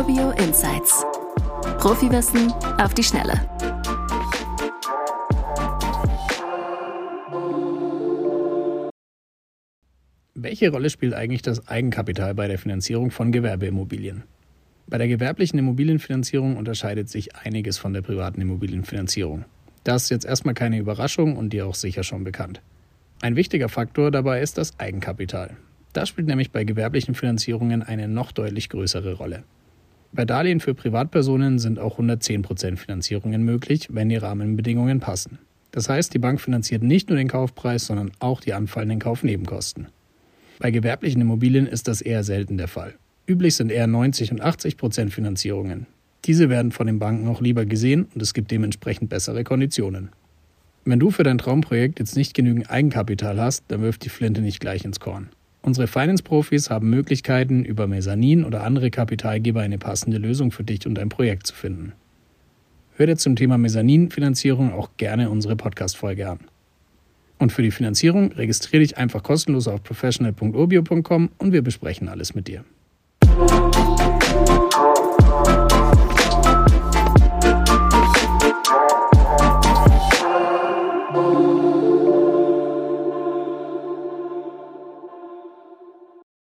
Urbio Insights. Profiwissen auf die Schnelle. Welche Rolle spielt eigentlich das Eigenkapital bei der Finanzierung von Gewerbeimmobilien? Bei der gewerblichen Immobilienfinanzierung unterscheidet sich einiges von der privaten Immobilienfinanzierung. Das ist jetzt erstmal keine Überraschung und dir auch sicher schon bekannt. Ein wichtiger Faktor dabei ist das Eigenkapital. Das spielt nämlich bei gewerblichen Finanzierungen eine noch deutlich größere Rolle. Bei Darlehen für Privatpersonen sind auch 110% Finanzierungen möglich, wenn die Rahmenbedingungen passen. Das heißt, die Bank finanziert nicht nur den Kaufpreis, sondern auch die anfallenden Kaufnebenkosten. Bei gewerblichen Immobilien ist das eher selten der Fall. Üblich sind eher 90 und 80 Prozent Finanzierungen. Diese werden von den Banken auch lieber gesehen und es gibt dementsprechend bessere Konditionen. Wenn du für dein Traumprojekt jetzt nicht genügend Eigenkapital hast, dann wirf die Flinte nicht gleich ins Korn. Unsere Finance-Profis haben Möglichkeiten, über Mezzanin oder andere Kapitalgeber eine passende Lösung für dich und dein Projekt zu finden. Hör dir zum Thema Mezzanin-Finanzierung auch gerne unsere Podcast-Folge an. Und für die Finanzierung registriere dich einfach kostenlos auf professional.urbio.com und wir besprechen alles mit dir.